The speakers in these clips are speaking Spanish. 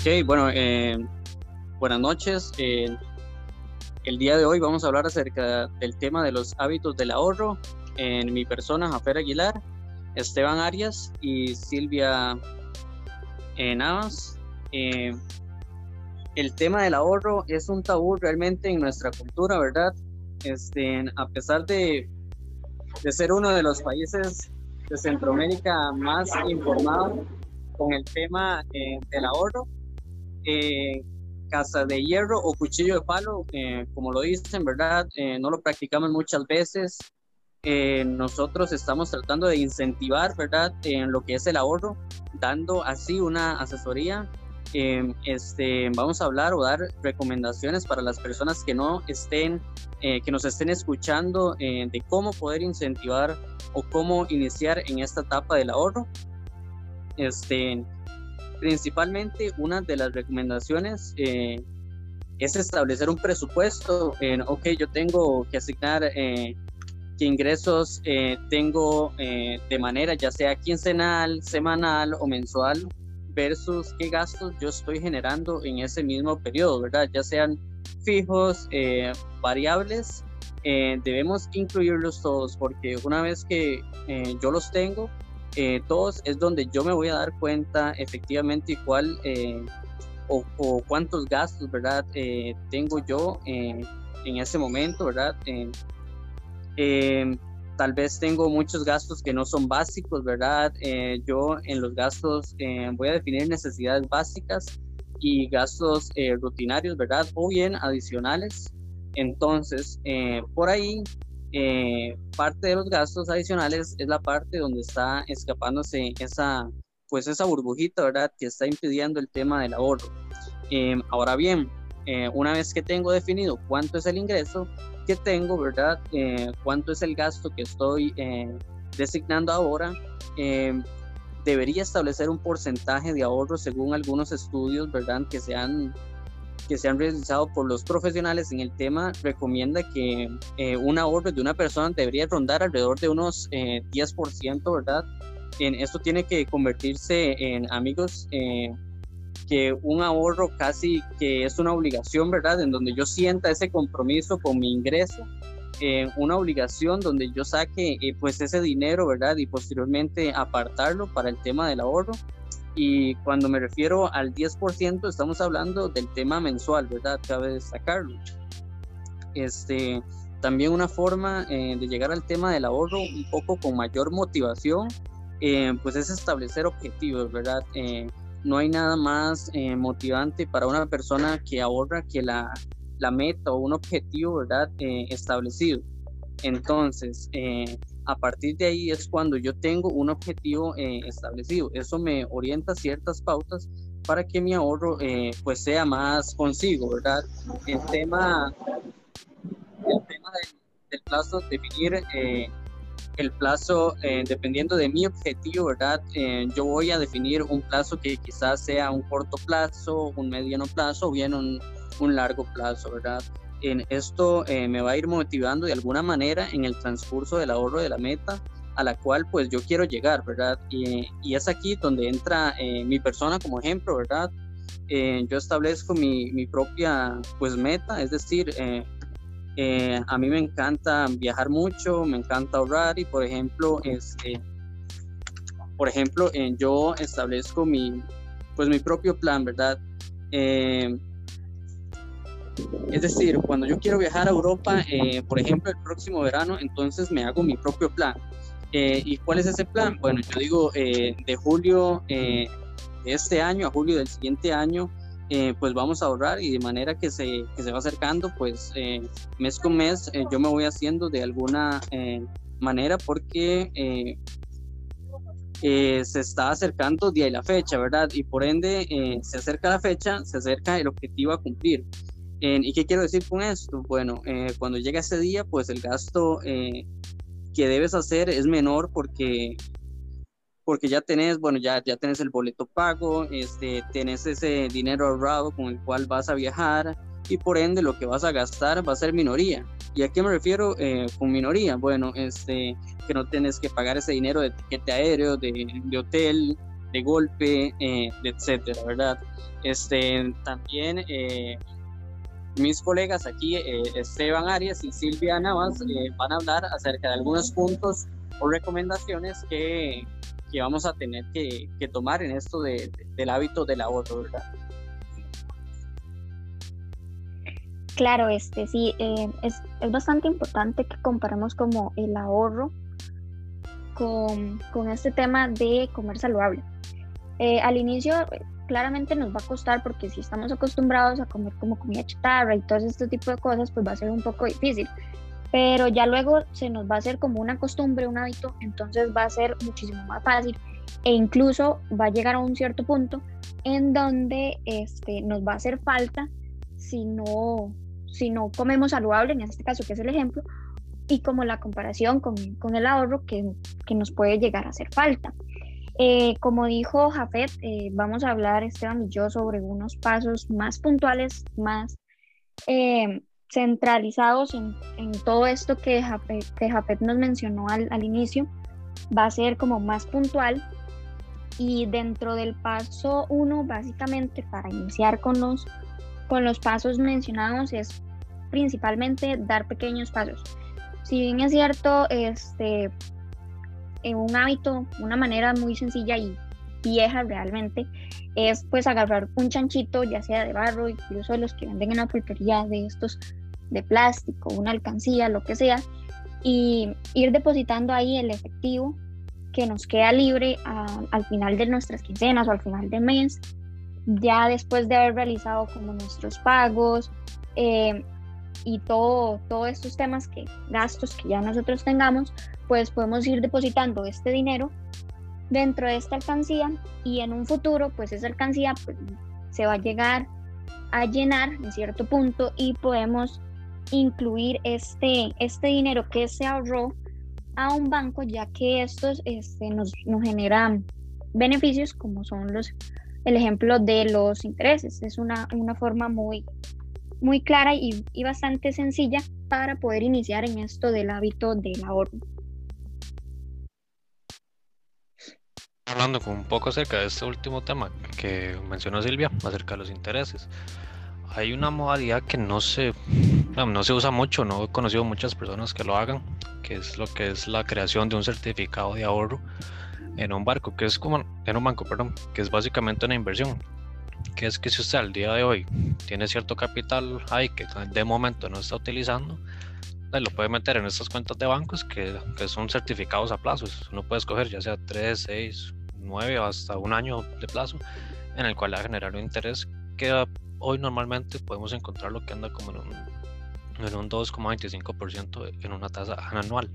Ok, bueno, eh, buenas noches. Eh, el día de hoy vamos a hablar acerca del tema de los hábitos del ahorro en mi persona, Jafer Aguilar, Esteban Arias y Silvia eh, Navas. el tema del ahorro es un tabú realmente en nuestra cultura, ¿verdad? Este, a pesar de, de ser uno de los países de Centroamérica más informado con el tema del ahorro, eh, casa de hierro o cuchillo de palo, eh, como lo dicen, ¿verdad? Eh, no lo practicamos muchas veces. Eh, nosotros estamos tratando de incentivar, ¿verdad? En lo que es el ahorro, dando así una asesoría. este, vamos a hablar o dar recomendaciones para las personas que no estén, que nos estén escuchando de cómo poder incentivar o cómo iniciar en esta etapa del ahorro. Este, principalmente una de las recomendaciones eh, es establecer un presupuesto. En, ok, yo tengo que asignar eh, qué ingresos eh, tengo de manera ya sea quincenal, semanal o mensual versus qué gastos yo estoy generando en ese mismo periodo, ¿verdad? Ya sean fijos, variables, debemos incluirlos todos porque una vez que yo los tengo, eh, todos es donde yo me voy a dar cuenta efectivamente cuál eh, o, cuántos gastos, ¿verdad? Eh, tengo yo en ese momento, ¿verdad? tal vez tengo muchos gastos que no son básicos, ¿verdad? yo en los gastos voy a definir necesidades básicas y gastos rutinarios, ¿verdad? O bien adicionales. Entonces, por ahí eh, parte de los gastos adicionales es la parte donde está escapándose esa, pues esa burbujita, ¿verdad? Que está impidiendo el tema del ahorro. Em, ahora bien, eh, una vez que tengo definido cuánto es el ingreso que tengo, ¿verdad? Eh, cuánto es el gasto que estoy designando ahora, em, debería establecer un porcentaje de ahorro según algunos estudios, ¿verdad? Que se han que se han realizado por los profesionales en el tema recomienda que eh, un ahorro de una persona debería rondar alrededor de unos eh, 10%, ¿verdad? En, esto tiene que convertirse en amigos eh, que un ahorro casi que es una obligación, ¿verdad? En donde yo sienta ese compromiso con mi ingreso, eh, una obligación donde yo saque pues ese dinero, ¿verdad? Y posteriormente apartarlo para el tema del ahorro y cuando me refiero al 10%, estamos hablando del tema mensual, ¿verdad? Cabe destacarlo. Este, también una forma eh, de llegar al tema del ahorro un poco con mayor motivación, eh, pues es establecer objetivos, ¿verdad? Eh, no hay nada más motivante para una persona que ahorra que la, la meta o un objetivo, ¿verdad? establecido. Entonces, a partir de ahí es cuando yo tengo un objetivo eh, establecido. Eso me orienta ciertas pautas para que mi ahorro eh, pues sea más consigo, ¿verdad? El tema, el tema del, plazo, definir eh, el plazo dependiendo de mi objetivo, ¿verdad? yo voy a definir un plazo que quizás sea un corto plazo, un mediano plazo o bien un, un largo plazo, ¿verdad? En esto eh, me va a ir motivando de alguna manera en el transcurso del ahorro de la meta a la cual pues yo quiero llegar, ¿verdad? Y, y es aquí donde entra eh, mi persona como ejemplo, ¿verdad? Eh, yo establezco mi, mi, propia pues meta, es decir, a mí me encanta viajar mucho, me encanta ahorrar y por ejemplo, este, por ejemplo, yo establezco mi pues mi propio plan, ¿verdad? Es decir, cuando yo quiero viajar a Europa, eh, por ejemplo, el próximo verano, entonces me hago mi propio plan. Eh, ¿Y cuál es ese plan? Bueno, yo digo, eh, de julio de este año a julio del siguiente año, pues vamos a ahorrar y de manera que se, que se va acercando, pues mes con mes yo me voy haciendo de alguna manera porque se está acercando día y la fecha, ¿verdad? Y por ende se acerca la fecha, se acerca el objetivo a cumplir. ¿Y qué quiero decir con esto? Bueno, eh, cuando llega ese día, pues el gasto eh, que debes hacer es menor porque, porque ya tenés, bueno, ya, ya tenés el boleto pago, este, tenés ese dinero ahorrado con el cual vas a viajar y por ende lo que vas a gastar va a ser minoría. ¿Y a qué me refiero eh, con minoría? Bueno, este, que no tenés que pagar ese dinero de tiquete aéreo, de, de hotel, de golpe, eh, etcétera, ¿verdad? Este, también eh, mis colegas aquí, eh, Esteban Arias y Silvia Navas, van a hablar acerca de algunos puntos o recomendaciones que, que vamos a tener que, que tomar en esto de, del hábito del ahorro, ¿verdad? Claro, este sí, es, es, bastante importante que comparemos como el ahorro con, con este tema de comer saludable. Eh, al inicio claramente nos va a costar porque si estamos acostumbrados a comer como comida chatarra y todo este tipo de cosas, pues va a ser un poco difícil. Pero ya luego se nos va a hacer como una costumbre, un hábito, entonces va a ser muchísimo más fácil e incluso va a llegar a un cierto punto en donde este, nos va a hacer falta si no, si no comemos saludable, en este caso que es el ejemplo, y como la comparación con, con el ahorro que, que, nos puede llegar a hacer falta. Eh, como dijo Jafet, eh, vamos a hablar Esteban y yo sobre unos pasos más puntuales, más eh, centralizados en, en, todo esto que Jafet, que Jafet nos mencionó al, al, inicio. Va a ser como más puntual y dentro del paso uno, básicamente para iniciar con los, con los pasos mencionados, es principalmente dar pequeños pasos. Si bien es cierto, este, en un hábito, una manera muy sencilla y vieja realmente, es pues agarrar un chanchito, ya sea de barro, incluso los que venden en la pulpería de estos de plástico, una alcancía, lo que sea, y ir depositando ahí el efectivo que nos queda libre al final de nuestras quincenas o al final del mes, ya después de haber realizado como nuestros pagos, eh, y todo, todos estos temas que gastos que ya nosotros tengamos, pues podemos ir depositando este dinero dentro de esta alcancía y en un futuro pues esa alcancía pues, se va a llegar a llenar en cierto punto y podemos incluir este, este dinero que se ahorró a un banco ya que estos este, nos, nos generan beneficios como son los el ejemplo de los intereses. Es una, una forma muy muy clara y, y bastante sencilla para poder iniciar en esto del hábito del ahorro. Hablando un poco acerca de este último tema que mencionó Silvia, acerca de los intereses. Hay una modalidad que no se, no se usa mucho, no he conocido muchas personas que lo hagan, que es lo que es la creación de un certificado de ahorro en un barco, que es como en un banco, perdón, que es básicamente una inversión que es que si usted al día de hoy tiene cierto capital ahí que de momento no está utilizando, pues lo puede meter en estas cuentas de bancos que, que son certificados a plazos. Uno puede escoger ya sea 3, 6, 9 o hasta un año de plazo en el cual va a generar un interés que hoy normalmente podemos encontrar lo que anda como en un, en un 2,25% en una tasa anual.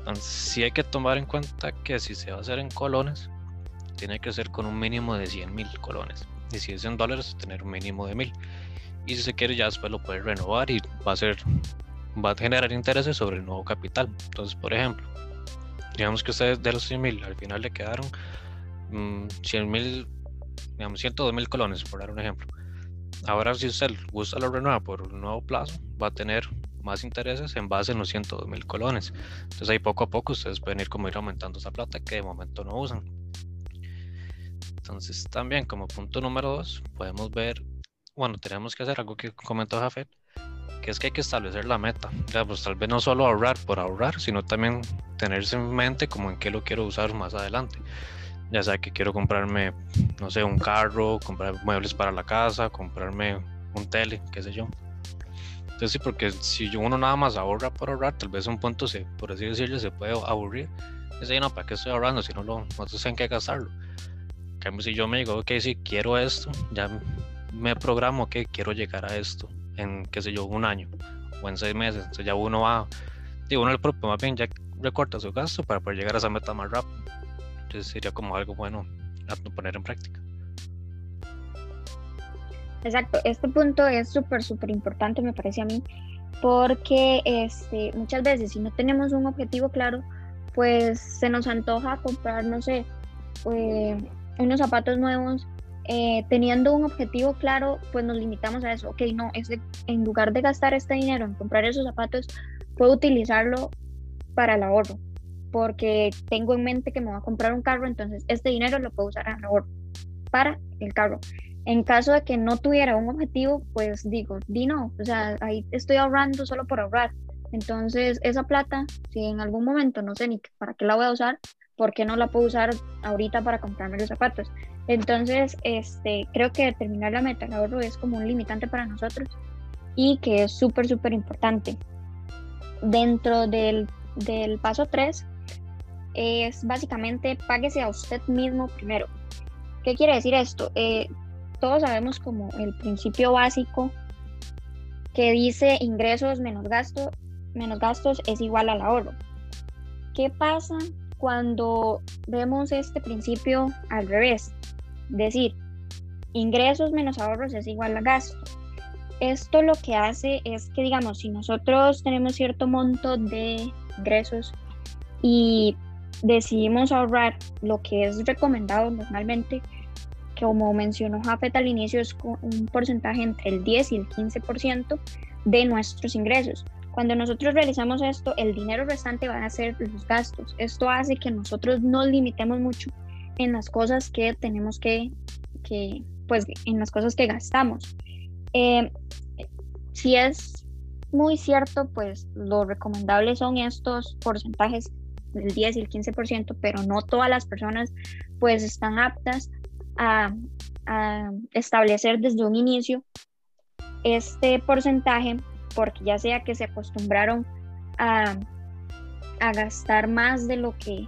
Entonces, sí hay que tomar en cuenta que si se va a hacer en colones, tiene que ser con un mínimo de 100 mil colones y si es en dólares tener un mínimo de mil. Y si se quiere ya después lo puede renovar y va a ser va a generar intereses sobre el nuevo capital. Entonces por ejemplo digamos que ustedes de los 100 mil al final le quedaron 100 mm, mil digamos 102 mil colones por dar un ejemplo. Ahora si usted gusta lo renueva por un nuevo plazo va a tener más intereses en base en los 102 mil colones. Entonces ahí poco a poco ustedes pueden ir como ir aumentando esa plata que de momento no usan entonces, también como punto número dos, podemos ver, bueno, tenemos que hacer algo que comentó Jafet, que es que hay que establecer la meta. Ya, pues tal vez no solo ahorrar por ahorrar, sino también tenerse en mente como en qué lo quiero usar más adelante. Ya sea que quiero comprarme, no sé, un carro, comprar muebles para la casa, comprarme un tele, qué sé yo. Entonces sí, porque si uno nada más ahorra por ahorrar, tal vez un punto, se, por así decirlo, se puede aburrir. Y no, ¿para qué estoy ahorrando si no lo, no sé en qué gastarlo? Si yo me digo, ok, si quiero esto, ya me programo que quiero llegar a esto en, qué sé yo, un año o en seis meses. Entonces ya uno va, digo, uno el propio más bien ya recorta su gasto para poder llegar a esa meta más rápido. Entonces sería como algo bueno a poner en práctica. Exacto, este punto es súper, súper importante, me parece a mí, porque este, muchas veces si no tenemos un objetivo claro, pues se nos antoja comprar, no sé, eh, unos zapatos nuevos, eh, teniendo un objetivo claro, pues nos limitamos a eso. Ok, no, es en lugar de gastar este dinero en comprar esos zapatos, puedo utilizarlo para el ahorro. porque tengo en mente que me voy a comprar un carro, entonces este dinero lo puedo usar para el carro. En caso de que no tuviera un objetivo, pues digo, di no, o sea, ahí estoy ahorrando solo por ahorrar. Entonces, esa plata, si en algún momento no sé ni para qué la voy a usar, ¿por qué no la puedo usar ahorita para comprarme los zapatos? Entonces, este, creo que determinar la meta de ahorro es como un limitante para nosotros y que es súper, súper importante. Dentro del, del paso 3 es básicamente páguese a usted mismo primero. ¿Qué quiere decir esto? Eh, todos sabemos como el principio básico que dice ingresos menos gasto, menos gastos es igual al ahorro. ¿Qué pasa cuando vemos este principio al revés? Decir, ingresos menos ahorros es igual a gasto. Esto lo que hace es que, digamos, si nosotros tenemos cierto monto de ingresos y decidimos ahorrar lo que es recomendado normalmente, como mencionó Jafet al inicio, es un porcentaje entre el 10 y el 15% de nuestros ingresos. Cuando nosotros realizamos esto, el dinero restante va a ser los gastos. Esto hace que nosotros nos limitemos mucho en las cosas que tenemos que, que pues en las cosas que gastamos. Eh, si es muy cierto, pues lo recomendable son estos porcentajes del 10 y el 15%, pero no todas las personas pues están aptas a, establecer desde un inicio este porcentaje, porque ya sea que se acostumbraron a, gastar más de lo que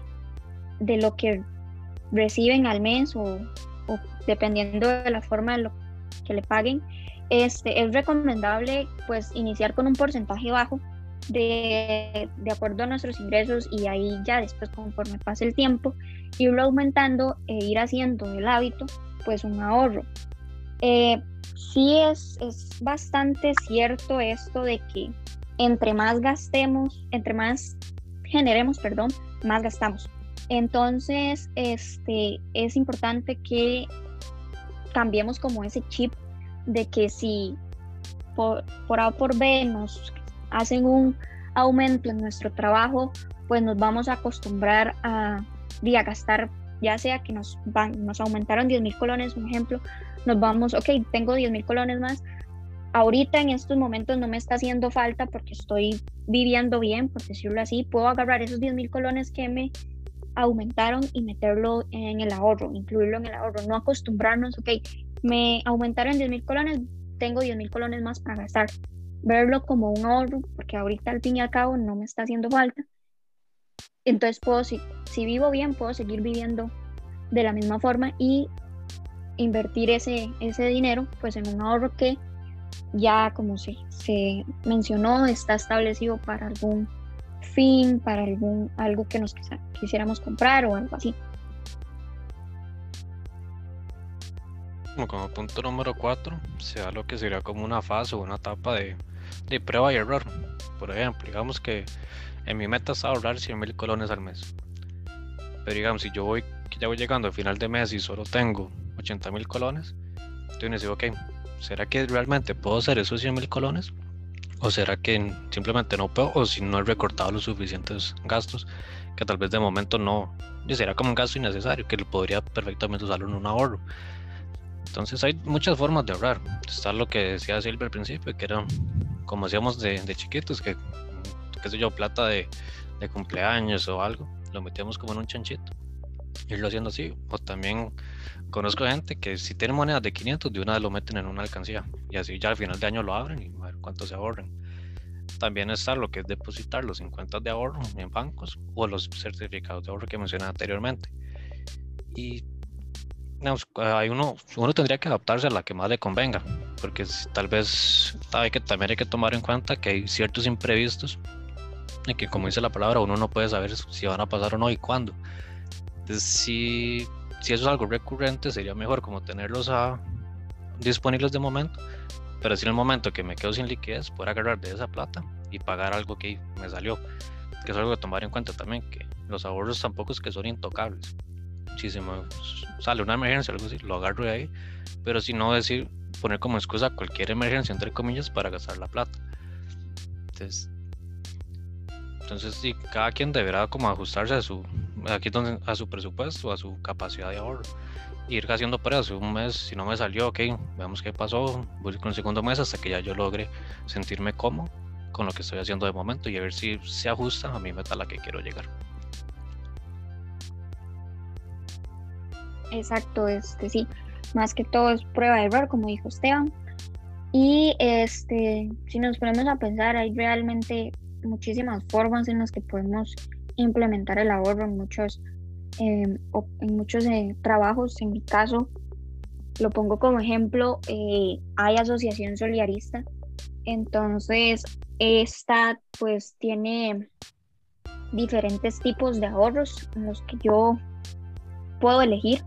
de lo que reciben al mes o, dependiendo de la forma de lo que le paguen, este, es recomendable pues iniciar con un porcentaje bajo de, de, acuerdo a nuestros ingresos y ahí ya después conforme pase el tiempo irlo aumentando e ir haciendo del hábito pues un ahorro. Eh, sí es, es bastante cierto esto de que entre más gastemos, entre más generemos, perdón, más gastamos. Entonces, este, es importante que cambiemos como ese chip de que si por, por A o por B nos hacen un aumento en nuestro trabajo, pues nos vamos a acostumbrar a, a gastar, ya sea que nos, van, nos aumentaron 10 mil colones, un ejemplo, nos vamos, ok, tengo 10 mil colones más, ahorita en estos momentos no me está haciendo falta porque estoy viviendo bien, por decirlo así, puedo agarrar esos 10 mil colones que me aumentaron y meterlo en el ahorro, incluirlo en el ahorro, no acostumbrarnos, ok, me aumentaron 10 mil colones, tengo 10 mil colones más para gastar, verlo como un ahorro, porque ahorita al fin y al cabo no me está haciendo falta. Entonces puedo, si, si vivo bien, puedo seguir viviendo de la misma forma y invertir ese, ese dinero pues en un ahorro que ya como se, se mencionó está establecido para algún fin, para algún algo que nos quisiéramos comprar o algo así. Como punto número 4, se da lo que sería como una fase o una etapa de, de prueba y error. Por ejemplo, digamos que en mi meta es ahorrar 100 mil colones al mes. Pero digamos, si yo voy, ya voy llegando al final de mes y solo tengo 80 mil colones, entonces digo, ok, ¿será que realmente puedo hacer esos 100 mil colones? ¿O será que simplemente no puedo? ¿O si no he recortado los suficientes gastos? Que tal vez de momento no, será como un gasto innecesario, que lo podría perfectamente usarlo en un ahorro. Entonces hay muchas formas de ahorrar. Está lo que decía Silvia al principio, que era como hacíamos de, chiquitos, que qué sé yo, plata de, de, cumpleaños o algo, lo metíamos como en un chanchito. Irlo haciendo así. O también conozco gente que si tiene monedas de 500, de una vez lo meten en una alcancía. Y así ya al final de año lo abren y a ver cuánto se ahorren. También está lo que es depositar los 50 de ahorro en bancos o los certificados de ahorro que mencioné anteriormente. Y hay uno, uno tendría que adaptarse a la que más le convenga, porque tal vez hay que, también hay que tomar en cuenta que hay ciertos imprevistos que como dice la palabra, uno no puede saber si van a pasar o no y cuándo. Entonces, si, si eso es algo recurrente, sería mejor como tenerlos a, disponibles de momento, pero si en el momento que me quedo sin liquidez, poder agarrar de esa plata y pagar algo que me salió, que es algo que tomar en cuenta también, que los ahorros tampoco es que son intocables si se me sale una emergencia algo así, lo agarro de ahí, pero si no decir, poner como excusa cualquier emergencia, entre comillas, para gastar la plata. Entonces, Entonces, sí, cada quien deberá como ajustarse a su, aquí donde, a su presupuesto, a su capacidad de ahorro. Ir haciendo pruebas, un mes, si no me salió, ok, veamos qué pasó, voy con el segundo mes hasta que ya yo logre sentirme cómodo con lo que estoy haciendo de momento y a ver si se ajusta a mi meta a la que quiero llegar. Exacto, este sí, más que todo es prueba de error, como dijo Esteban. Y este, si nos ponemos a pensar, hay realmente muchísimas formas en las que podemos implementar el ahorro en muchos, em, en muchos eh, trabajos. En mi caso, lo pongo como ejemplo, eh, hay asociación solidarista. Entonces, esta pues tiene diferentes tipos de ahorros en los que yo puedo elegir.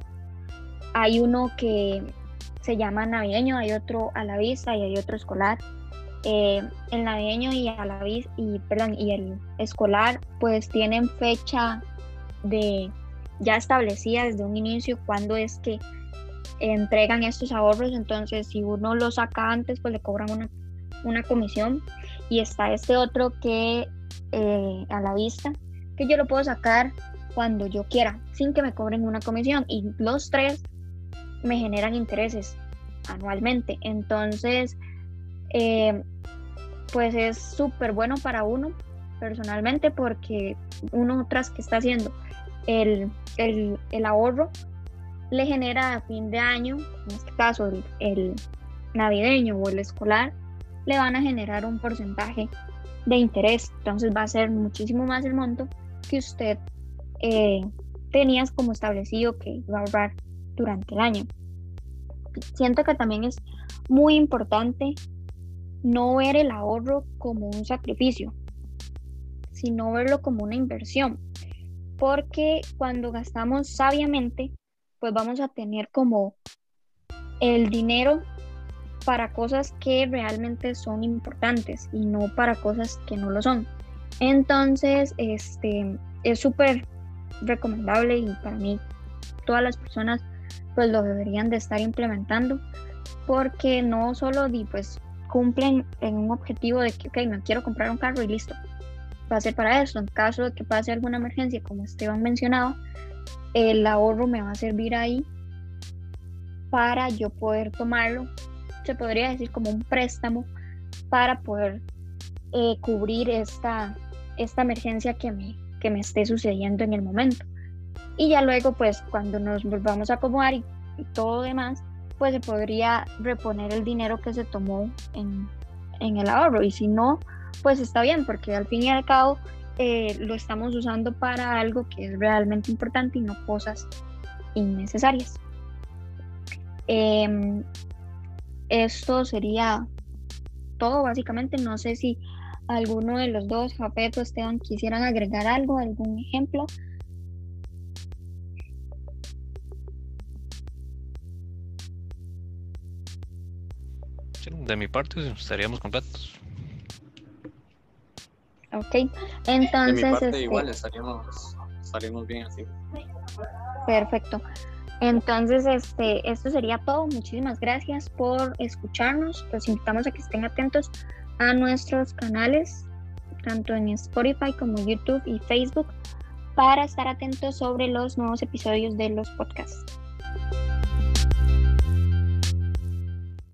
Hay uno que se llama navideño, hay otro a la vista y hay otro escolar. Eh, el navideño y a la y perdón y el escolar pues tienen fecha de ya establecida desde un inicio cuando es que entregan estos ahorros. Entonces si uno lo saca antes pues le cobran una, una comisión. Y está este otro que eh, a la vista que yo lo puedo sacar cuando yo quiera sin que me cobren una comisión. Y los tres me generan intereses anualmente. Entonces, eh, pues es súper bueno para uno personalmente porque uno tras que está haciendo el, ahorro le genera a fin de año, en este caso el, el, navideño o el escolar, le van a generar un porcentaje de interés. Entonces va a ser muchísimo más el monto que usted eh, tenías como establecido que iba a ahorrar durante el año. Siento que también es muy importante no ver el ahorro como un sacrificio, sino verlo como una inversión. Porque cuando gastamos sabiamente, pues vamos a tener como el dinero para cosas que realmente son importantes y no para cosas que no lo son. Entonces, este es súper recomendable y para mí todas las personas pues lo deberían de estar implementando porque no solo pues cumplen en un objetivo de que, ok, me quiero comprar un carro y listo, va a ser para eso. En caso de que pase alguna emergencia, como Esteban mencionaba, el ahorro me va a servir ahí para yo poder tomarlo, se podría decir como un préstamo para poder eh, cubrir esta, esta emergencia que me, que me esté sucediendo en el momento. Y ya luego, pues cuando nos volvamos a acomodar y, todo demás, pues se podría reponer el dinero que se tomó en, en, el ahorro. Y si no, pues está bien, porque al fin y al cabo eh, lo estamos usando para algo que es realmente importante y no cosas innecesarias. Em, esto sería todo, básicamente. No sé si alguno de los dos, Japeto, Esteban, quisieran agregar algo, algún ejemplo. De mi parte estaríamos completos. Ok, entonces... De mi parte este igual estaríamos, estaríamos bien así. Perfecto. Entonces, este, esto sería todo. Muchísimas gracias por escucharnos. Los invitamos a que estén atentos a nuestros canales, tanto en Spotify como YouTube y Facebook, para estar atentos sobre los nuevos episodios de los podcasts.